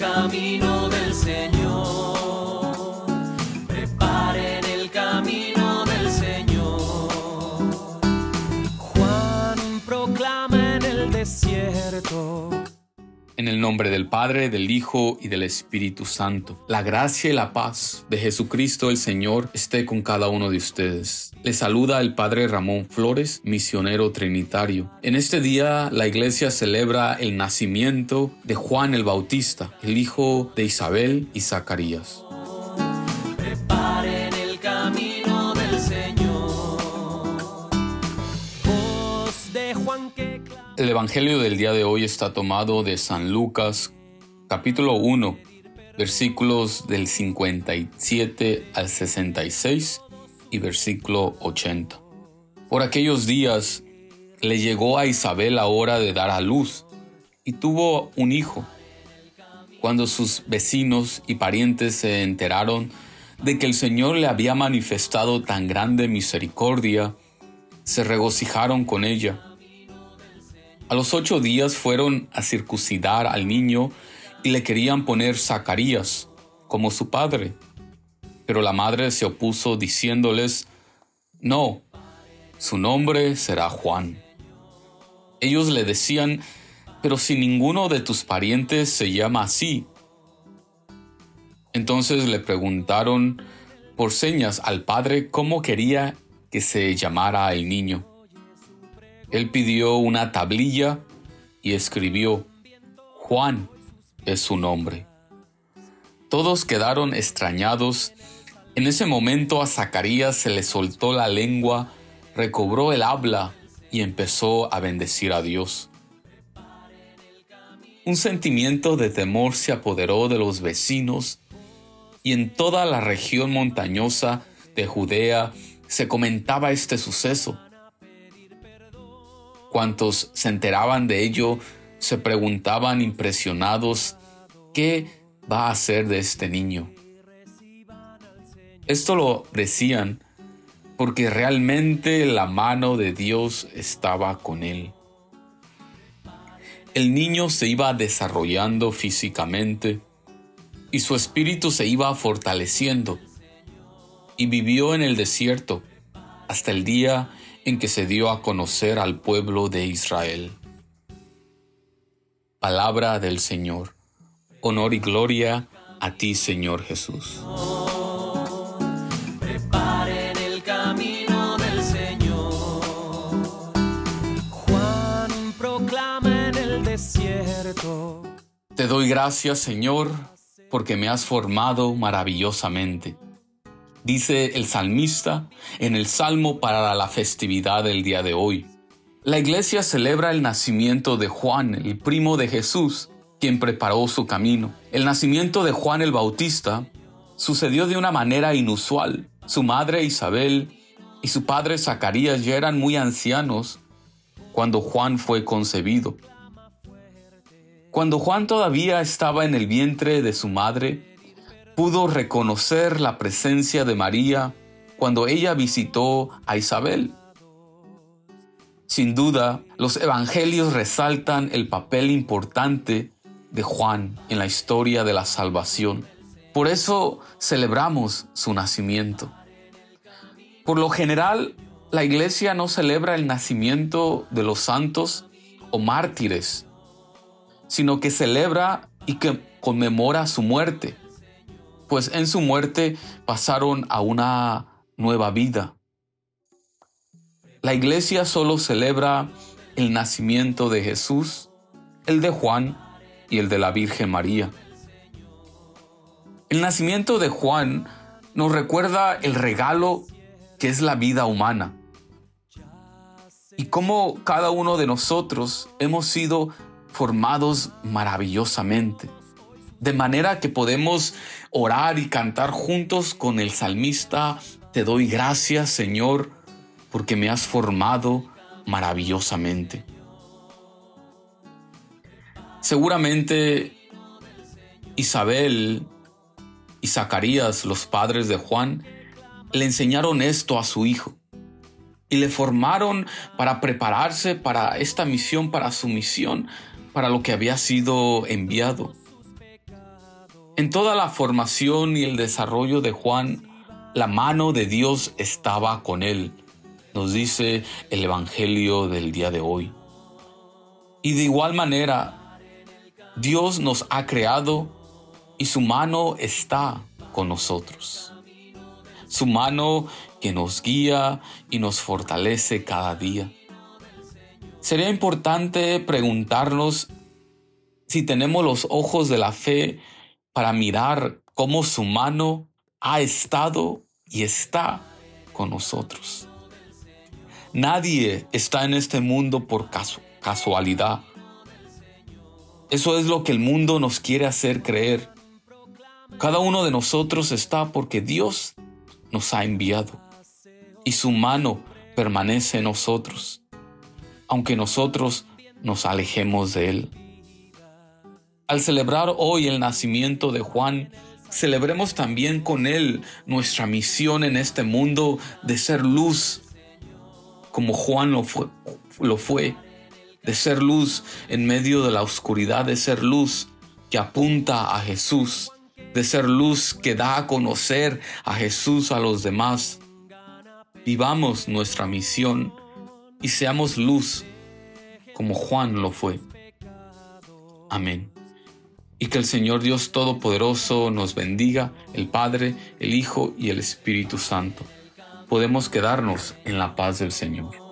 camino del Señor. Preparen el camino del Señor. Juan proclama en el desierto. En el nombre del Padre, del Hijo y del Espíritu Santo. La gracia y la paz de Jesucristo el Señor esté con cada uno de ustedes. Le saluda el Padre Ramón Flores, misionero trinitario. En este día la iglesia celebra el nacimiento de Juan el Bautista, el hijo de Isabel y Zacarías. El Evangelio del día de hoy está tomado de San Lucas, capítulo 1, versículos del 57 al 66 y versículo 80. Por aquellos días le llegó a Isabel la hora de dar a luz y tuvo un hijo. Cuando sus vecinos y parientes se enteraron de que el Señor le había manifestado tan grande misericordia, se regocijaron con ella. A los ocho días fueron a circuncidar al niño y le querían poner Zacarías como su padre. Pero la madre se opuso diciéndoles, no, su nombre será Juan. Ellos le decían, pero si ninguno de tus parientes se llama así. Entonces le preguntaron por señas al padre cómo quería que se llamara el niño. Él pidió una tablilla y escribió, Juan es su nombre. Todos quedaron extrañados. En ese momento a Zacarías se le soltó la lengua, recobró el habla y empezó a bendecir a Dios. Un sentimiento de temor se apoderó de los vecinos y en toda la región montañosa de Judea se comentaba este suceso. Cuantos se enteraban de ello se preguntaban impresionados qué va a hacer de este niño. Esto lo decían porque realmente la mano de Dios estaba con él. El niño se iba desarrollando físicamente y su espíritu se iba fortaleciendo y vivió en el desierto hasta el día en que se dio a conocer al pueblo de Israel. Palabra del Señor. Honor y gloria a ti, Señor Jesús. Preparen el camino del Señor. Juan proclama en el desierto. Te doy gracias, Señor, porque me has formado maravillosamente. Dice el salmista en el Salmo para la festividad del día de hoy. La iglesia celebra el nacimiento de Juan, el primo de Jesús, quien preparó su camino. El nacimiento de Juan el Bautista sucedió de una manera inusual. Su madre Isabel y su padre Zacarías ya eran muy ancianos cuando Juan fue concebido. Cuando Juan todavía estaba en el vientre de su madre, pudo reconocer la presencia de María cuando ella visitó a Isabel. Sin duda, los evangelios resaltan el papel importante de Juan en la historia de la salvación. Por eso celebramos su nacimiento. Por lo general, la iglesia no celebra el nacimiento de los santos o mártires, sino que celebra y que conmemora su muerte, pues en su muerte pasaron a una nueva vida. La iglesia solo celebra el nacimiento de Jesús, el de Juan y el de la Virgen María. El nacimiento de Juan nos recuerda el regalo que es la vida humana y cómo cada uno de nosotros hemos sido formados maravillosamente, de manera que podemos orar y cantar juntos con el salmista, te doy gracias Señor, porque me has formado maravillosamente. Seguramente Isabel y Zacarías, los padres de Juan, le enseñaron esto a su hijo y le formaron para prepararse para esta misión, para su misión, para lo que había sido enviado. En toda la formación y el desarrollo de Juan, la mano de Dios estaba con él, nos dice el Evangelio del día de hoy. Y de igual manera, Dios nos ha creado y su mano está con nosotros. Su mano que nos guía y nos fortalece cada día. Sería importante preguntarnos si tenemos los ojos de la fe para mirar cómo su mano ha estado y está con nosotros. Nadie está en este mundo por casualidad. Eso es lo que el mundo nos quiere hacer creer. Cada uno de nosotros está porque Dios nos ha enviado y su mano permanece en nosotros, aunque nosotros nos alejemos de Él. Al celebrar hoy el nacimiento de Juan, celebremos también con Él nuestra misión en este mundo de ser luz, como Juan lo fue, lo fue, de ser luz en medio de la oscuridad, de ser luz que apunta a Jesús, de ser luz que da a conocer a Jesús a los demás. Vivamos nuestra misión y seamos luz como Juan lo fue. Amén. Y que el Señor Dios Todopoderoso nos bendiga, el Padre, el Hijo y el Espíritu Santo. Podemos quedarnos en la paz del Señor.